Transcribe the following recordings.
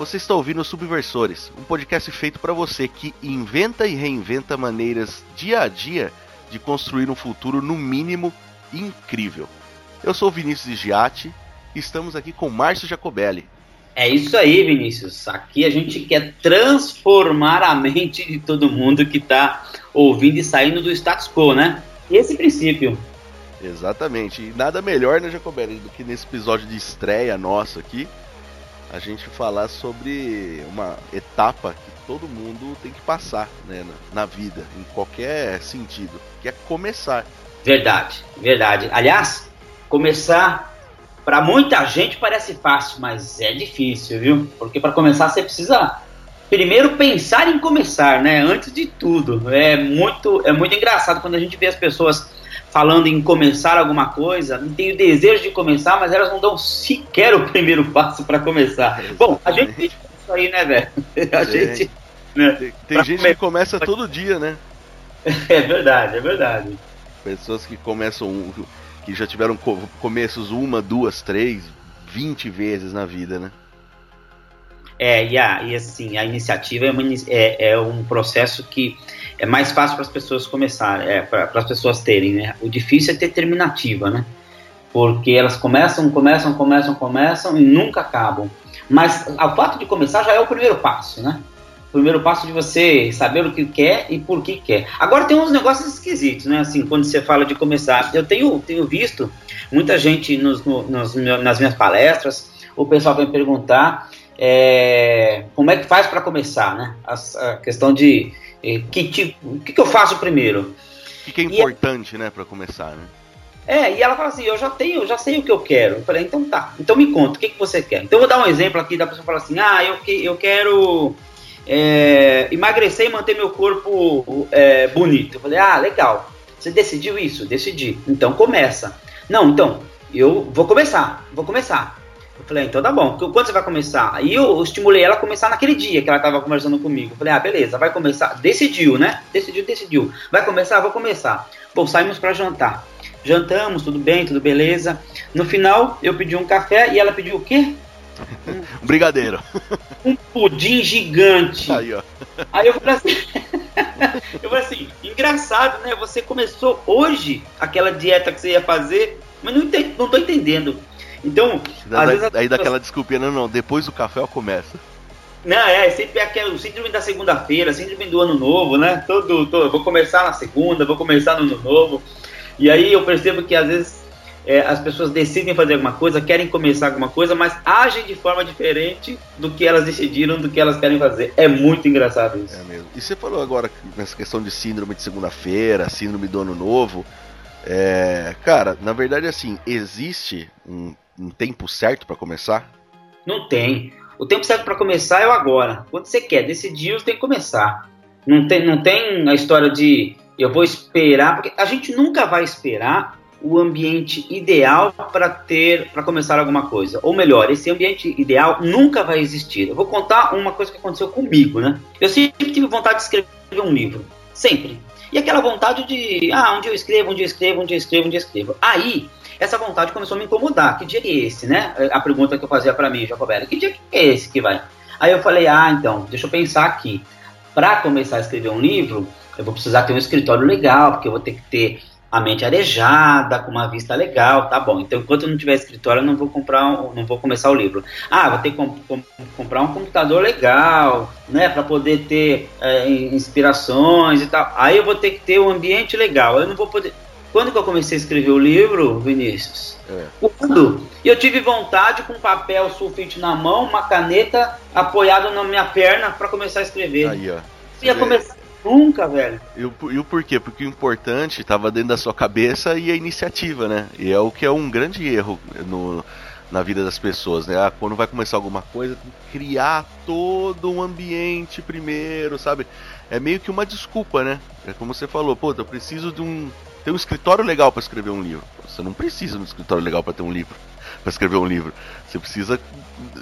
Você está ouvindo Subversores, um podcast feito para você que inventa e reinventa maneiras dia a dia de construir um futuro no mínimo incrível. Eu sou Vinícius Giatti e estamos aqui com Márcio Jacobelli. É isso aí, Vinícius. Aqui a gente quer transformar a mente de todo mundo que está ouvindo e saindo do status quo, né? Esse princípio. Exatamente. E nada melhor, né, Jacobelli, do que nesse episódio de estreia nosso aqui, a gente falar sobre uma etapa que todo mundo tem que passar né, na, na vida, em qualquer sentido, que é começar. Verdade, verdade. Aliás, começar para muita gente parece fácil, mas é difícil, viu? Porque para começar você precisa primeiro pensar em começar, né? Antes de tudo. É muito, é muito engraçado quando a gente vê as pessoas falando em começar alguma coisa, não tem o desejo de começar, mas elas não dão sequer o primeiro passo para começar. Bom, a gente tem isso aí, né, velho? A gente. Né, tem, tem gente que começa todo dia, né? É verdade, é verdade. Pessoas que começam, que já tiveram começos uma, duas, três, vinte vezes na vida, né? É, e, a, e assim, a iniciativa é, uma, é, é um processo que é mais fácil para as pessoas começarem, é, para as pessoas terem, né? O difícil é ter terminativa, né? Porque elas começam, começam, começam, começam e nunca acabam. Mas o fato de começar já é o primeiro passo, né? O primeiro passo de você saber o que quer e por que quer. Agora tem uns negócios esquisitos, né? Assim, quando você fala de começar. Eu tenho, tenho visto muita gente nos, nos, nas minhas palestras, o pessoal vem perguntar é, como é que faz para começar, né? A, a questão de é, que tipo, o que, que, eu faço primeiro? O que, que é importante, e, né, para começar, né? É, e ela fala assim, eu já tenho, já sei o que eu quero. Eu falei, então tá, então me conta, o que, que você quer? Então eu vou dar um exemplo aqui da pessoa falar assim, ah, eu, que, eu quero é, emagrecer e manter meu corpo é, bonito. Eu falei, ah, legal. Você decidiu isso? Decidi. Então começa. Não, então, eu vou começar, vou começar. Eu falei, ah, então tá bom, quando você vai começar? Aí eu estimulei ela a começar naquele dia que ela tava conversando comigo. Eu falei, ah, beleza, vai começar. Decidiu, né? Decidiu, decidiu. Vai começar? Vou começar. Bom, saímos para jantar. Jantamos, tudo bem, tudo beleza. No final, eu pedi um café e ela pediu o quê? Um brigadeiro. Um pudim gigante. Aí, ó. Aí eu falei assim. eu falei assim, engraçado, né? Você começou hoje aquela dieta que você ia fazer, mas não, entendi, não tô entendendo. Então, às vezes aí pessoas... daquela desculpinha, não, não, depois do café eu começo. Não, é, sempre é aquele, o síndrome da segunda-feira, síndrome do ano novo, né? Todo, todo, vou começar na segunda, vou começar no ano novo. E aí eu percebo que às vezes é, as pessoas decidem fazer alguma coisa, querem começar alguma coisa, mas agem de forma diferente do que elas decidiram, do que elas querem fazer. É muito engraçado isso. É mesmo. E você falou agora nessa questão de síndrome de segunda-feira, síndrome do ano novo. É, cara, na verdade, assim, existe um um tempo certo para começar? Não tem. O tempo certo para começar é o agora. Quando você quer decidir, você tem que começar. Não tem, não tem a história de eu vou esperar, porque a gente nunca vai esperar o ambiente ideal para ter, para começar alguma coisa. Ou melhor, esse ambiente ideal nunca vai existir. Eu vou contar uma coisa que aconteceu comigo, né? Eu sempre tive vontade de escrever um livro, sempre. E aquela vontade de, ah, um dia eu escrevo, um dia eu escrevo, um dia eu escrevo, dia eu escrevo. Aí essa vontade começou a me incomodar. Que dia é esse, né? A pergunta que eu fazia para mim, Jacobelli, que dia é esse que vai? Aí eu falei, ah, então, deixa eu pensar aqui. Para começar a escrever um livro, eu vou precisar ter um escritório legal, porque eu vou ter que ter a mente arejada, com uma vista legal, tá bom. Então, enquanto eu não tiver escritório, eu não vou comprar, um, não vou começar o livro. Ah, vou ter que com, com, comprar um computador legal, né, para poder ter é, inspirações e tal. Aí eu vou ter que ter um ambiente legal. Eu não vou poder. Quando que eu comecei a escrever o livro, Vinícius? É. Quando? E eu tive vontade com papel sulfite na mão, uma caneta apoiada na minha perna para começar a escrever. Aí, ó. Não ia começar nunca, velho. E o, e o porquê? Porque o importante estava dentro da sua cabeça e a iniciativa, né? E é o que é um grande erro no, na vida das pessoas, né? Ah, quando vai começar alguma coisa, criar todo um ambiente primeiro, sabe? É meio que uma desculpa, né? É como você falou, pô, eu preciso de um ter um escritório legal para escrever um livro. Você não precisa de um escritório legal para ter um livro, para escrever um livro. Você precisa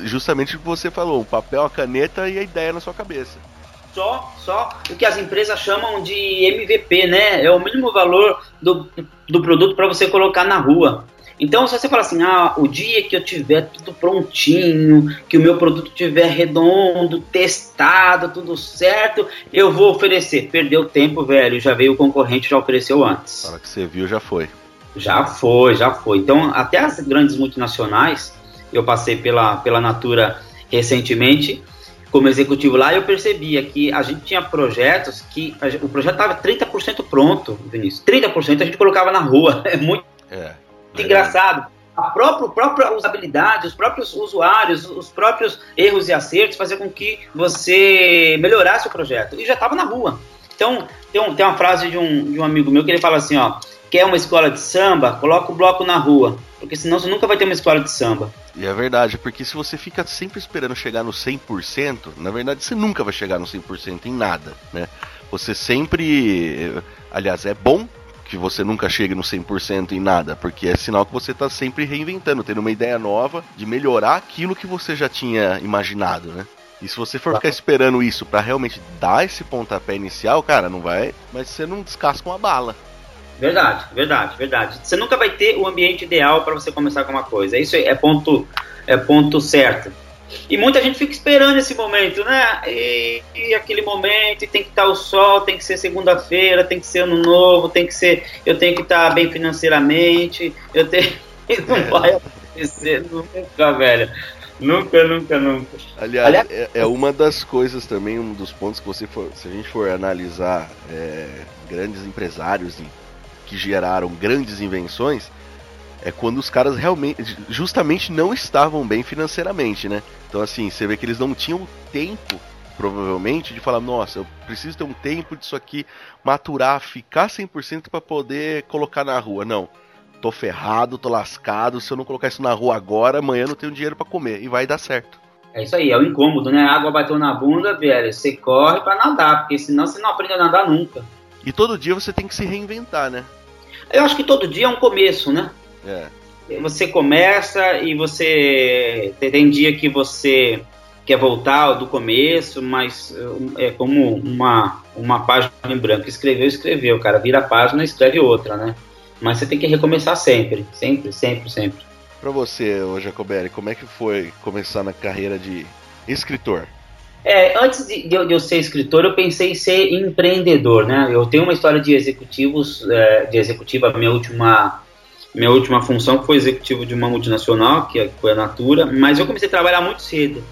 justamente o que você falou, um papel, a caneta e a ideia na sua cabeça. Só, só o que as empresas chamam de MVP, né? É o mínimo valor do, do produto para você colocar na rua. Então, se você fala assim, ah, o dia que eu tiver tudo prontinho, que o meu produto tiver redondo, testado, tudo certo, eu vou oferecer. Perdeu tempo, velho, já veio o concorrente, já ofereceu antes. Na hora que você viu, já foi. Já foi, já foi. Então, até as grandes multinacionais, eu passei pela, pela Natura recentemente, como executivo lá, eu percebia que a gente tinha projetos que o projeto estava 30% pronto, Vinícius. 30% a gente colocava na rua. É muito é, engraçado. A própria, própria usabilidade, os próprios usuários, os próprios erros e acertos faziam com que você melhorasse o projeto. E já estava na rua. Então, tem, um, tem uma frase de um, de um amigo meu que ele fala assim, ó, quer uma escola de samba, coloca o bloco na rua, porque senão você nunca vai ter uma escola de samba. E é verdade, porque se você fica sempre esperando chegar no 100%, na verdade você nunca vai chegar no 100% em nada, né? Você sempre, aliás, é bom que você nunca chegue no 100% em nada, porque é sinal que você está sempre reinventando, tendo uma ideia nova de melhorar aquilo que você já tinha imaginado, né? E se você for ficar esperando isso para realmente dar esse pontapé inicial, cara, não vai, mas você não descasca uma bala. Verdade, verdade, verdade. Você nunca vai ter o ambiente ideal para você começar com uma coisa. Isso é ponto, é ponto certo. E muita gente fica esperando esse momento, né? E, e aquele momento, e tem que estar o sol, tem que ser segunda-feira, tem que ser ano novo, tem que ser. Eu tenho que estar bem financeiramente, eu tenho. Não é. vai acontecer nunca, velho. Nunca, nunca, nunca. Aliás, Aliás é, é, uma das coisas também, um dos pontos que você for, se a gente for analisar é, grandes empresários que geraram grandes invenções, é quando os caras realmente, justamente não estavam bem financeiramente, né? Então, assim, você vê que eles não tinham tempo, provavelmente, de falar: nossa, eu preciso ter um tempo disso aqui maturar, ficar 100% para poder colocar na rua. Não. Tô ferrado, tô lascado. Se eu não colocar isso na rua agora, amanhã não tenho dinheiro para comer. E vai dar certo. É isso aí, é o incômodo, né? A água bateu na bunda, velho. Você corre para nadar, porque senão você não aprende a nadar nunca. E todo dia você tem que se reinventar, né? Eu acho que todo dia é um começo, né? É. Você começa e você tem dia que você quer voltar do começo, mas é como uma, uma página em branco. Escreveu, escreveu, cara. Vira a página e escreve outra, né? Mas você tem que recomeçar sempre, sempre, sempre, sempre. Para você, Jacobelli, como é que foi começar na carreira de escritor? É, antes de, de, eu ser escritor, eu pensei em ser empreendedor, né? Eu tenho uma história de executivos, é, de executiva, minha última, minha última função foi executivo de uma multinacional, que foi a Natura, mas eu comecei a trabalhar muito cedo.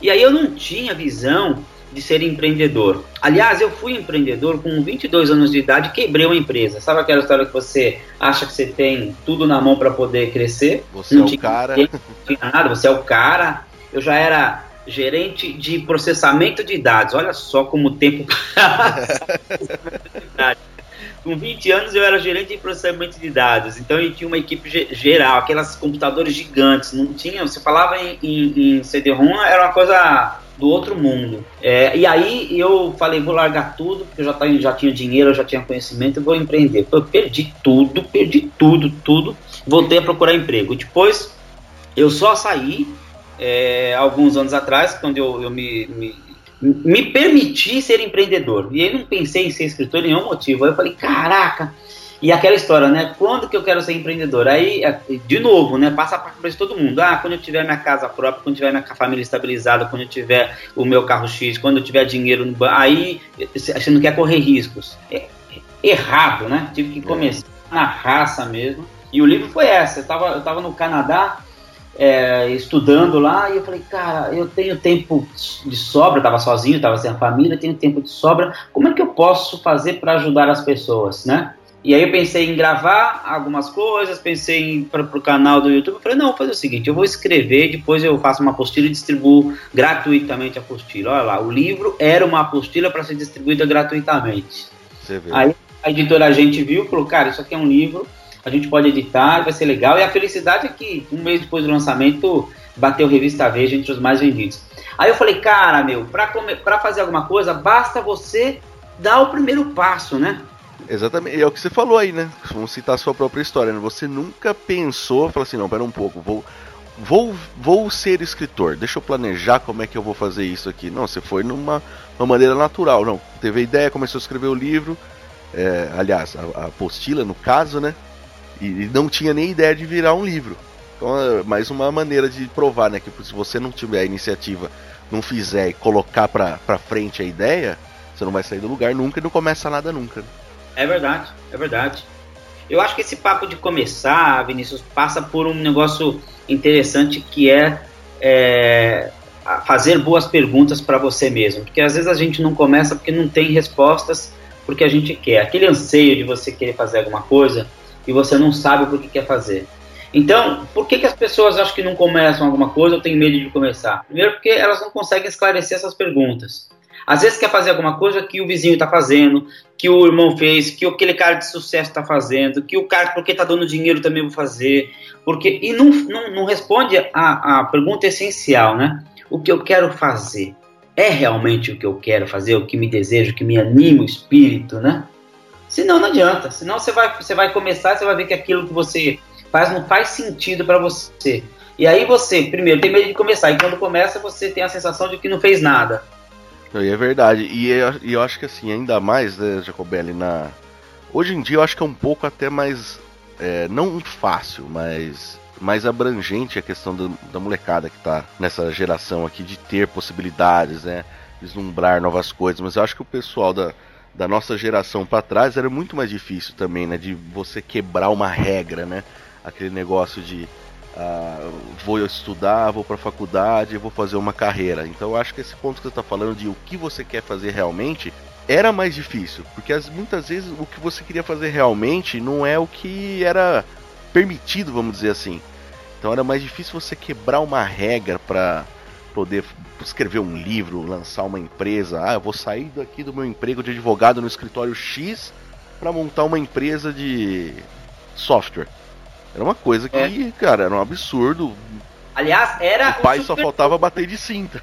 E aí eu não tinha visão de ser empreendedor. Aliás, eu fui empreendedor com 22 anos de idade, quebrei uma empresa. Sabe aquela história que você acha que você tem tudo na mão para poder crescer? Você não é o cara. Não tinha nada, você é o cara. Eu já era gerente de processamento de dados. Olha só como o tempo Com 20 anos eu era gerente de processamento de dados, então eu tinha uma equipe geral, aquelas computadores gigantes, não tinha, você falava em, em, em CD-ROM, era uma coisa do outro mundo. É, e aí eu falei, vou largar tudo, porque eu já, tá, já tinha dinheiro, eu já tinha conhecimento, eu vou empreender. Eu perdi tudo, perdi tudo, tudo, voltei a procurar emprego. Depois eu só saí é, alguns anos atrás, quando eu, eu me, me, me, permiti ser empreendedor. E aí não pensei em ser escritor nenhum motivo. Aí eu falei, caraca! E aquela história, né? Quando que eu quero ser empreendedor? Aí, é, de novo, né? Passa para cabeça todo mundo. Ah, quando eu tiver minha casa própria, quando eu tiver minha família estabilizada, quando eu tiver o meu carro X, quando eu tiver dinheiro no banco. Aí você não quer correr riscos. É, errado, né? Tive que começar na raça mesmo. E o livro foi essa. Eu tava, eu tava no Canadá, é, estudando lá, e eu falei, cara, eu tenho tempo de sobra, estava sozinho, estava sem a família, tenho tempo de sobra, como é que eu posso fazer para ajudar as pessoas, né? E aí eu pensei em gravar algumas coisas, pensei em para o canal do YouTube, eu falei, não, vou fazer o seguinte, eu vou escrever, depois eu faço uma apostila e distribuo gratuitamente a apostila. Olha lá, o livro era uma apostila para ser distribuída gratuitamente. Aí a editora a gente viu, falou, cara, isso aqui é um livro a gente pode editar, vai ser legal. E a felicidade é que um mês depois do lançamento bateu revista Veja entre os mais vendidos. Aí eu falei, cara, meu, para fazer alguma coisa, basta você dar o primeiro passo, né? Exatamente, é o que você falou aí, né? Vamos citar a sua própria história, né? Você nunca pensou, falou assim, não, pera um pouco, vou, vou, vou ser escritor, deixa eu planejar como é que eu vou fazer isso aqui. Não, você foi numa uma maneira natural, não. Teve a ideia, começou a escrever o livro, é, aliás, a, a apostila no caso, né? E não tinha nem ideia de virar um livro. Então é mais uma maneira de provar, né? Que se você não tiver a iniciativa, não fizer e colocar pra frente a ideia, você não vai sair do lugar nunca e não começa nada nunca. Né? É verdade, é verdade. Eu acho que esse papo de começar, Vinícius, passa por um negócio interessante que é, é fazer boas perguntas para você mesmo. Porque às vezes a gente não começa porque não tem respostas porque a gente quer. Aquele anseio de você querer fazer alguma coisa e você não sabe por que quer fazer. Então, por que, que as pessoas acham que não começam alguma coisa ou têm medo de começar? Primeiro, porque elas não conseguem esclarecer essas perguntas. Às vezes quer fazer alguma coisa que o vizinho está fazendo, que o irmão fez, que aquele cara de sucesso está fazendo, que o cara, porque está dando dinheiro, também vou fazer. porque E não, não, não responde a, a pergunta essencial, né? O que eu quero fazer? É realmente o que eu quero fazer, o que me desejo, o que me anima o espírito, né? Senão não adianta. Senão você vai, você vai começar você vai ver que aquilo que você faz não faz sentido para você. E aí você, primeiro, tem medo de começar. E quando começa, você tem a sensação de que não fez nada. E é verdade. E eu, eu acho que assim, ainda mais, né, Jacobelli, na. Hoje em dia eu acho que é um pouco até mais. É, não fácil, mas mais abrangente a questão do, da molecada que tá nessa geração aqui de ter possibilidades, né? Vislumbrar novas coisas. Mas eu acho que o pessoal da, da nossa geração para trás era muito mais difícil também, né? De você quebrar uma regra, né? Aquele negócio de ah, vou estudar, vou para faculdade, vou fazer uma carreira. Então eu acho que esse ponto que você está falando de o que você quer fazer realmente era mais difícil, porque as, muitas vezes o que você queria fazer realmente não é o que era permitido, vamos dizer assim. Então era mais difícil você quebrar uma regra para poder escrever um livro, lançar uma empresa. Ah, eu vou sair daqui do meu emprego de advogado no escritório X para montar uma empresa de software. Era uma coisa que, é. cara, era um absurdo. Aliás, era. O pai só faltava bater de cinta.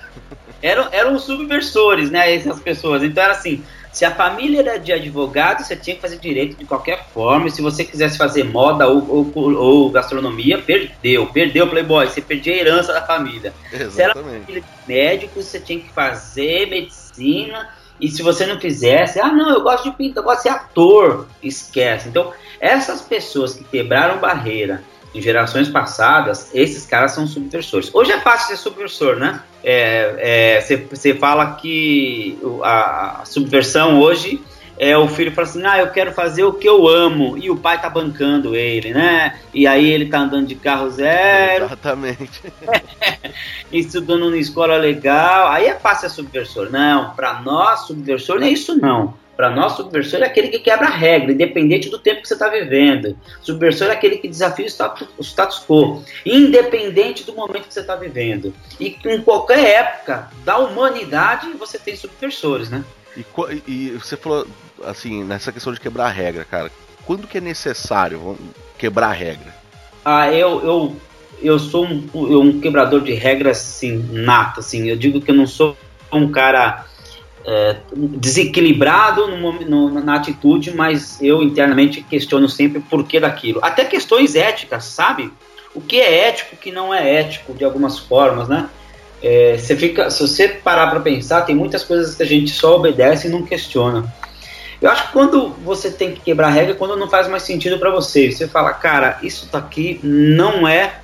Eram, eram subversores, né? Essas pessoas. Então era assim: se a família era de advogado, você tinha que fazer direito de qualquer forma. E se você quisesse fazer moda ou, ou, ou gastronomia, perdeu. Perdeu, Playboy. Você perdia a herança da família. Exatamente. Se era família de médicos, você tinha que fazer medicina. E se você não fizesse, ah, não, eu gosto de pintar, eu gosto de ser ator. Esquece. Então, essas pessoas que quebraram barreira em gerações passadas, esses caras são subversores. Hoje é fácil ser subversor, né? Você é, é, fala que a, a, subversão hoje é o filho fala assim, ah, eu quero fazer o que eu amo, e o pai tá bancando ele, né? E aí ele tá andando de carro zero. Exatamente. estudando numa escola legal, aí é fácil ser subversor. Não, para nós, subversor não é isso não. Para nós, subversor é aquele que quebra a regra, independente do tempo que você está vivendo. Subversor é aquele que desafia o status, o status quo, independente do momento que você está vivendo. E em qualquer época da humanidade, você tem subversores, né? E, e você falou, assim, nessa questão de quebrar a regra, cara. Quando que é necessário quebrar a regra? Ah, eu, eu, eu sou um, um quebrador de regras, assim, nato, assim. Eu digo que eu não sou um cara é, desequilibrado na atitude, mas eu internamente questiono sempre o porquê daquilo. Até questões éticas, sabe? O que é ético, o que não é ético, de algumas formas, né? É, você fica, se você parar para pensar, tem muitas coisas que a gente só obedece e não questiona. Eu acho que quando você tem que quebrar regra, é quando não faz mais sentido para você. Você fala, cara, isso daqui não é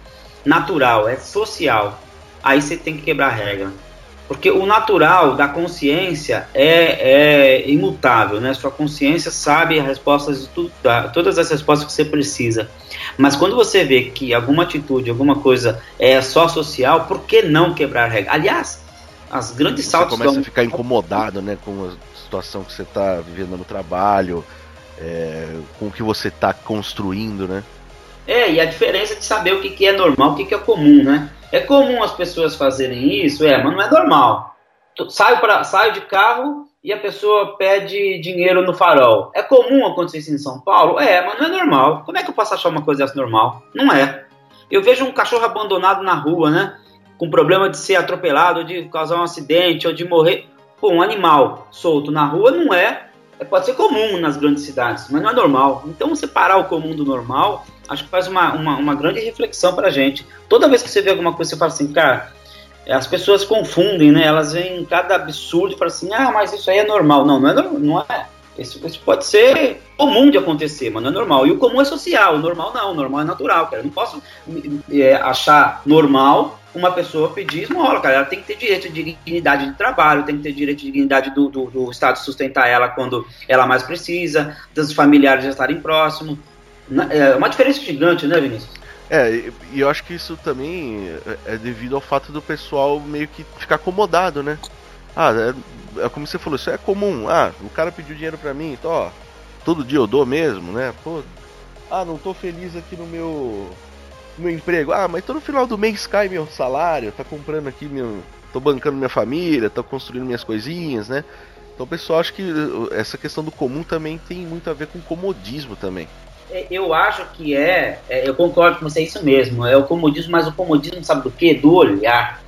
natural, é social. Aí você tem que quebrar a regra. Porque o natural da consciência é, é imutável, né? Sua consciência sabe as respostas de tudo, todas as respostas que você precisa. Mas quando você vê que alguma atitude, alguma coisa é só social, por que não quebrar a regra? Aliás, as grandes você saltos. Você começa a ficar incomodado, né, com a situação que você está vivendo no trabalho, é, com o que você está construindo, né? É, e a diferença de saber o que, que é normal, o que, que é comum, né? É comum as pessoas fazerem isso, é, mas não é normal. Saio, pra, saio de carro e a pessoa pede dinheiro no farol. É comum acontecer isso em São Paulo? É, mas não é normal. Como é que eu posso achar uma coisa dessa normal? Não é. Eu vejo um cachorro abandonado na rua, né? Com problema de ser atropelado, de causar um acidente, ou de morrer. Pô, um animal solto na rua não é. é pode ser comum nas grandes cidades, mas não é normal. Então, separar o comum do normal acho que faz uma, uma, uma grande reflexão para a gente. Toda vez que você vê alguma coisa, você fala assim, cara, as pessoas confundem, né? Elas veem cada absurdo e falam assim, ah, mas isso aí é normal. Não, não é, não é. Isso, isso, pode ser comum de acontecer, mas não é normal. E o comum é social, o normal não, o normal é natural, cara. Eu não posso é, achar normal uma pessoa pedir esmola, cara. Ela tem que ter direito de dignidade de trabalho, tem que ter direito de dignidade do, do, do Estado sustentar ela quando ela mais precisa, dos familiares já estarem próximos. É uma diferença gigante, né, Vinícius? É, e eu acho que isso também é devido ao fato do pessoal meio que ficar acomodado, né? Ah, é, é como você falou, isso é comum. Ah, o cara pediu dinheiro pra mim, então, ó, todo dia eu dou mesmo, né? Pô, ah, não tô feliz aqui no meu no meu emprego. Ah, mas todo final do mês cai meu salário, tá comprando aqui meu, tô bancando minha família, tô construindo minhas coisinhas, né? Então pessoal acha que uh, essa questão do comum também tem muito a ver com comodismo também. É, eu acho que é, é, eu concordo com você, é isso mesmo, é o comodismo, mas o comodismo sabe do quê? Do olhar.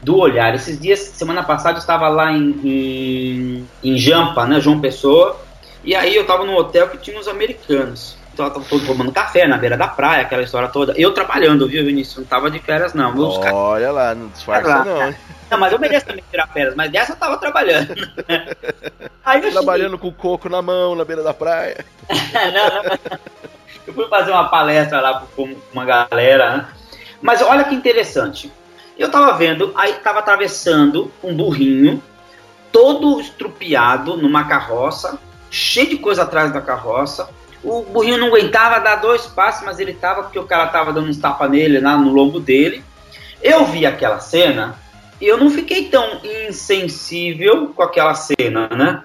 Do olhar. Esses dias, semana passada, eu estava lá em, em, em Jampa, né, João Pessoa, e aí eu estava num hotel que tinha uns americanos. Então eu tava todo tomando café na beira da praia, aquela história toda. Eu trabalhando, viu, Vinícius? Não tava de férias, não. Meus Olha lá, não disfarça não. Não, mas eu mereço também tirar férias, mas dessa eu tava trabalhando. Aí eu Trabalhando cheguei... com coco na mão, na beira da praia. não, não, eu fui fazer uma palestra lá com uma galera, né? Mas olha que interessante. Eu tava vendo, aí tava atravessando um burrinho, todo estrupiado numa carroça, cheio de coisa atrás da carroça. O burrinho não aguentava dar dois passos, mas ele tava porque o cara tava dando uns tapas nele lá no lombo dele. Eu vi aquela cena e eu não fiquei tão insensível com aquela cena, né?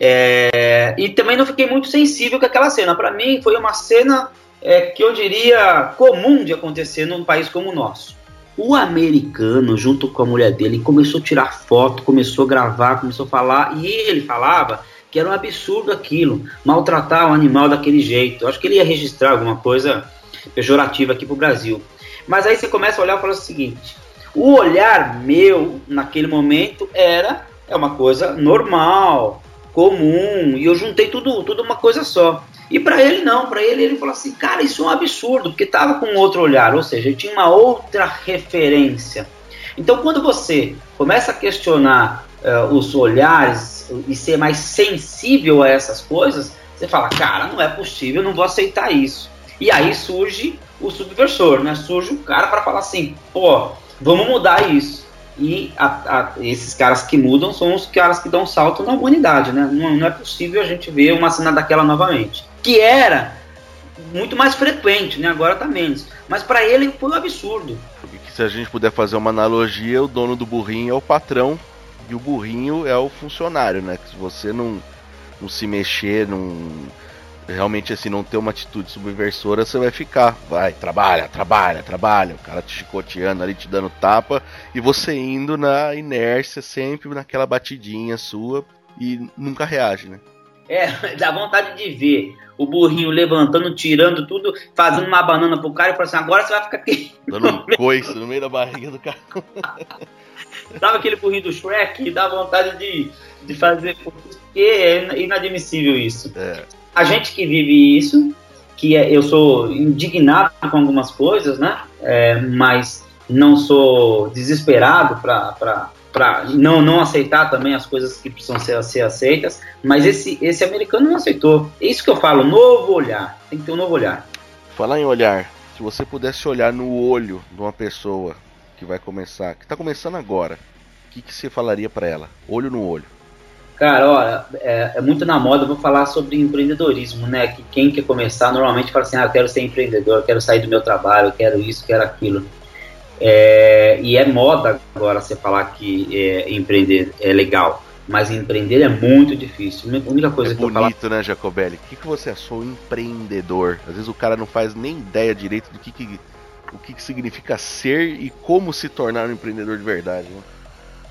É, e também não fiquei muito sensível com aquela cena. Para mim, foi uma cena é, que eu diria comum de acontecer num país como o nosso. O americano, junto com a mulher dele, começou a tirar foto, começou a gravar, começou a falar, e ele falava que era um absurdo aquilo, maltratar o animal daquele jeito. Eu acho que ele ia registrar alguma coisa pejorativa aqui pro Brasil. Mas aí você começa a olhar e fala o seguinte: o olhar meu naquele momento era é uma coisa normal, comum, e eu juntei tudo, tudo uma coisa só. E para ele não, para ele ele falou assim, cara, isso é um absurdo, porque tava com outro olhar, ou seja, ele tinha uma outra referência. Então quando você começa a questionar uh, os olhares e ser mais sensível a essas coisas, você fala, cara, não é possível, não vou aceitar isso. E aí surge o subversor, né? Surge o cara para falar assim, pô, vamos mudar isso. E a, a, esses caras que mudam são os caras que dão salto na humanidade, né? Não, não é possível a gente ver uma cena daquela novamente. Que era muito mais frequente, né? Agora tá menos. Mas para ele foi um absurdo. Se a gente puder fazer uma analogia, o dono do burrinho é o patrão e o burrinho é o funcionário, né? Que se você não, não se mexer, não realmente assim não ter uma atitude subversora, você vai ficar, vai, trabalha, trabalha, trabalha, o cara te chicoteando ali, te dando tapa, e você indo na inércia, sempre naquela batidinha sua, e nunca reage, né? É, dá vontade de ver o burrinho levantando, tirando tudo, fazendo uma banana pro cara e falando assim, agora você vai ficar aqui. Dando um coice no meio da barriga do cara. Sabe aquele burrinho do Shrek? Dá vontade de, de fazer, porque é inadmissível isso. É a gente que vive isso, que é, eu sou indignado com algumas coisas, né? É, mas não sou desesperado para não, não aceitar também as coisas que precisam ser, ser aceitas. Mas esse, esse americano não aceitou. É isso que eu falo, novo olhar. Tem que ter um novo olhar. Falar em olhar, se você pudesse olhar no olho de uma pessoa que vai começar, que está começando agora, o que, que você falaria para ela? Olho no olho. Cara, olha, é, é, muito na moda, vou falar sobre empreendedorismo, né? Que quem quer começar normalmente fala assim, ah, eu quero ser empreendedor, eu quero sair do meu trabalho, eu quero isso, quero aquilo. É, e é moda agora você falar que é, empreender é legal, mas empreender é muito difícil. A única coisa é que bonito, eu falar... né, Jacobelli? O que, que você achou empreendedor? Às vezes o cara não faz nem ideia direito do que, que o que, que significa ser e como se tornar um empreendedor de verdade, né?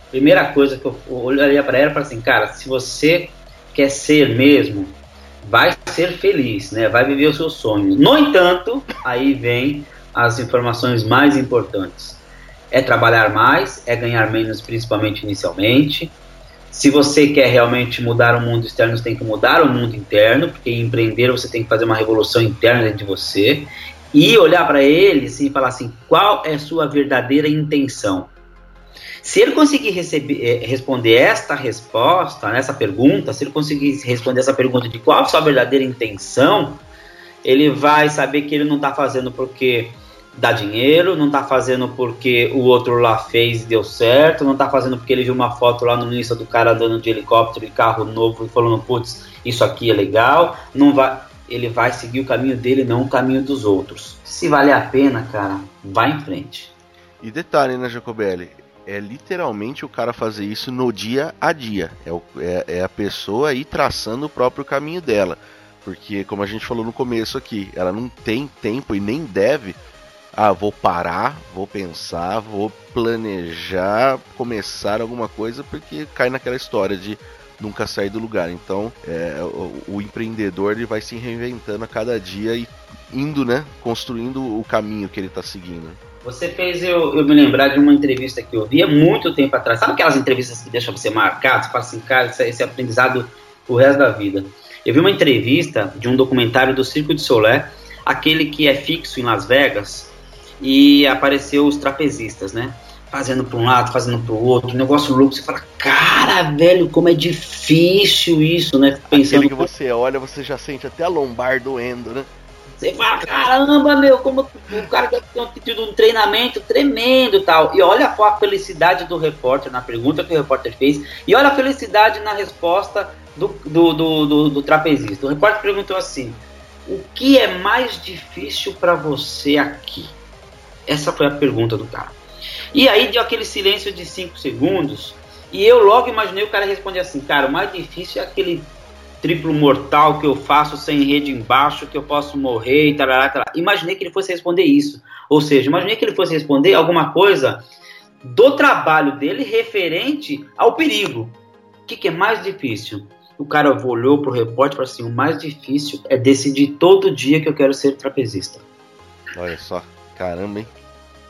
Primeira coisa que eu olharia para ela e assim, cara, se você quer ser mesmo, vai ser feliz, né? Vai viver o seu sonho. No entanto, aí vem as informações mais importantes. É trabalhar mais, é ganhar menos, principalmente inicialmente. Se você quer realmente mudar o mundo externo, você tem que mudar o mundo interno, porque empreender você tem que fazer uma revolução interna dentro de você e olhar para ele assim, e falar assim: qual é sua verdadeira intenção? Se ele conseguir receber, eh, responder esta resposta, nessa pergunta, se ele conseguir responder essa pergunta de qual a sua verdadeira intenção, ele vai saber que ele não está fazendo porque dá dinheiro, não está fazendo porque o outro lá fez e deu certo, não está fazendo porque ele viu uma foto lá no Insta do cara andando de helicóptero e carro novo e falando, putz, isso aqui é legal, não vai, ele vai seguir o caminho dele, não o caminho dos outros. Se vale a pena, cara, vai em frente. E detalhe, né, Jacobelli? É literalmente o cara fazer isso no dia a dia. É, o, é, é a pessoa ir traçando o próprio caminho dela. Porque, como a gente falou no começo aqui, ela não tem tempo e nem deve ah, vou parar, vou pensar, vou planejar, começar alguma coisa, porque cai naquela história de nunca sair do lugar. Então, é, o, o, empreendedor ele vai se reinventando a cada dia e indo, né, construindo o caminho que ele está seguindo. Você fez eu, eu, me lembrar de uma entrevista que eu vi há muito tempo atrás. Sabe aquelas entrevistas que deixam você marcado? Você fala assim, cara, esse, esse aprendizado o resto da vida. Eu vi uma entrevista de um documentário do Circo de Solé, aquele que é fixo em Las Vegas, e apareceu os trapezistas, né? Fazendo para um lado, fazendo para o outro, um negócio louco. Você fala, cara, velho, como é difícil isso, né? Pensando Aquele que você olha, você já sente até a lombar doendo, né? Você fala, caramba, meu, como o cara deve ter tido um treinamento tremendo tal. E olha a felicidade do repórter na pergunta que o repórter fez. E olha a felicidade na resposta do, do, do, do, do trapezista. O repórter perguntou assim: O que é mais difícil para você aqui? Essa foi a pergunta do cara. E aí deu aquele silêncio de 5 segundos. E eu logo imaginei o cara responder assim: Cara, o mais difícil é aquele triplo mortal que eu faço sem rede embaixo, que eu posso morrer e tal. Imaginei que ele fosse responder isso. Ou seja, imaginei que ele fosse responder alguma coisa do trabalho dele referente ao perigo. O que, que é mais difícil? O cara olhou pro repórter e falou assim: o mais difícil é decidir todo dia que eu quero ser trapezista. Olha só, caramba, hein?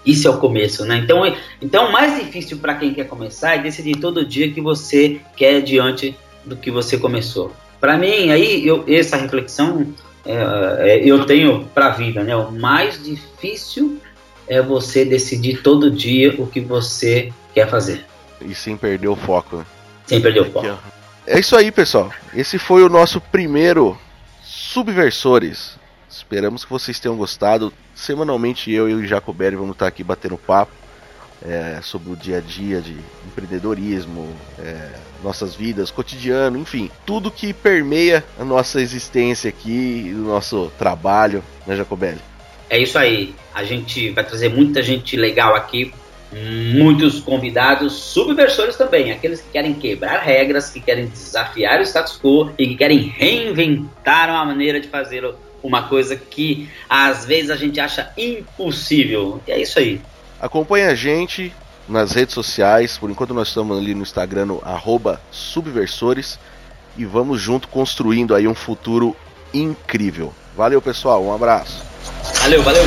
Isso é o começo, né? Então, então o mais difícil para quem quer começar é decidir todo dia que você quer diante do que você começou. Para mim, aí eu, essa reflexão é, é, eu tenho para a vida, né? O mais difícil é você decidir todo dia o que você quer fazer. E sem perder o foco. Né? Sem perder o foco. É isso aí, pessoal. Esse foi o nosso primeiro Subversores. Esperamos que vocês tenham gostado. Semanalmente eu e o Jacobelli vamos estar aqui batendo papo é, sobre o dia a dia de empreendedorismo, é, nossas vidas, cotidiano, enfim, tudo que permeia a nossa existência aqui, o nosso trabalho, né, Jacobelli? É isso aí. A gente vai trazer muita gente legal aqui, muitos convidados subversores também, aqueles que querem quebrar regras, que querem desafiar o status quo e que querem reinventar uma maneira de fazer uma coisa que às vezes a gente acha impossível. E é isso aí. Acompanhe a gente nas redes sociais. Por enquanto nós estamos ali no Instagram, no subversores. E vamos junto construindo aí um futuro incrível. Valeu, pessoal. Um abraço. Valeu, valeu.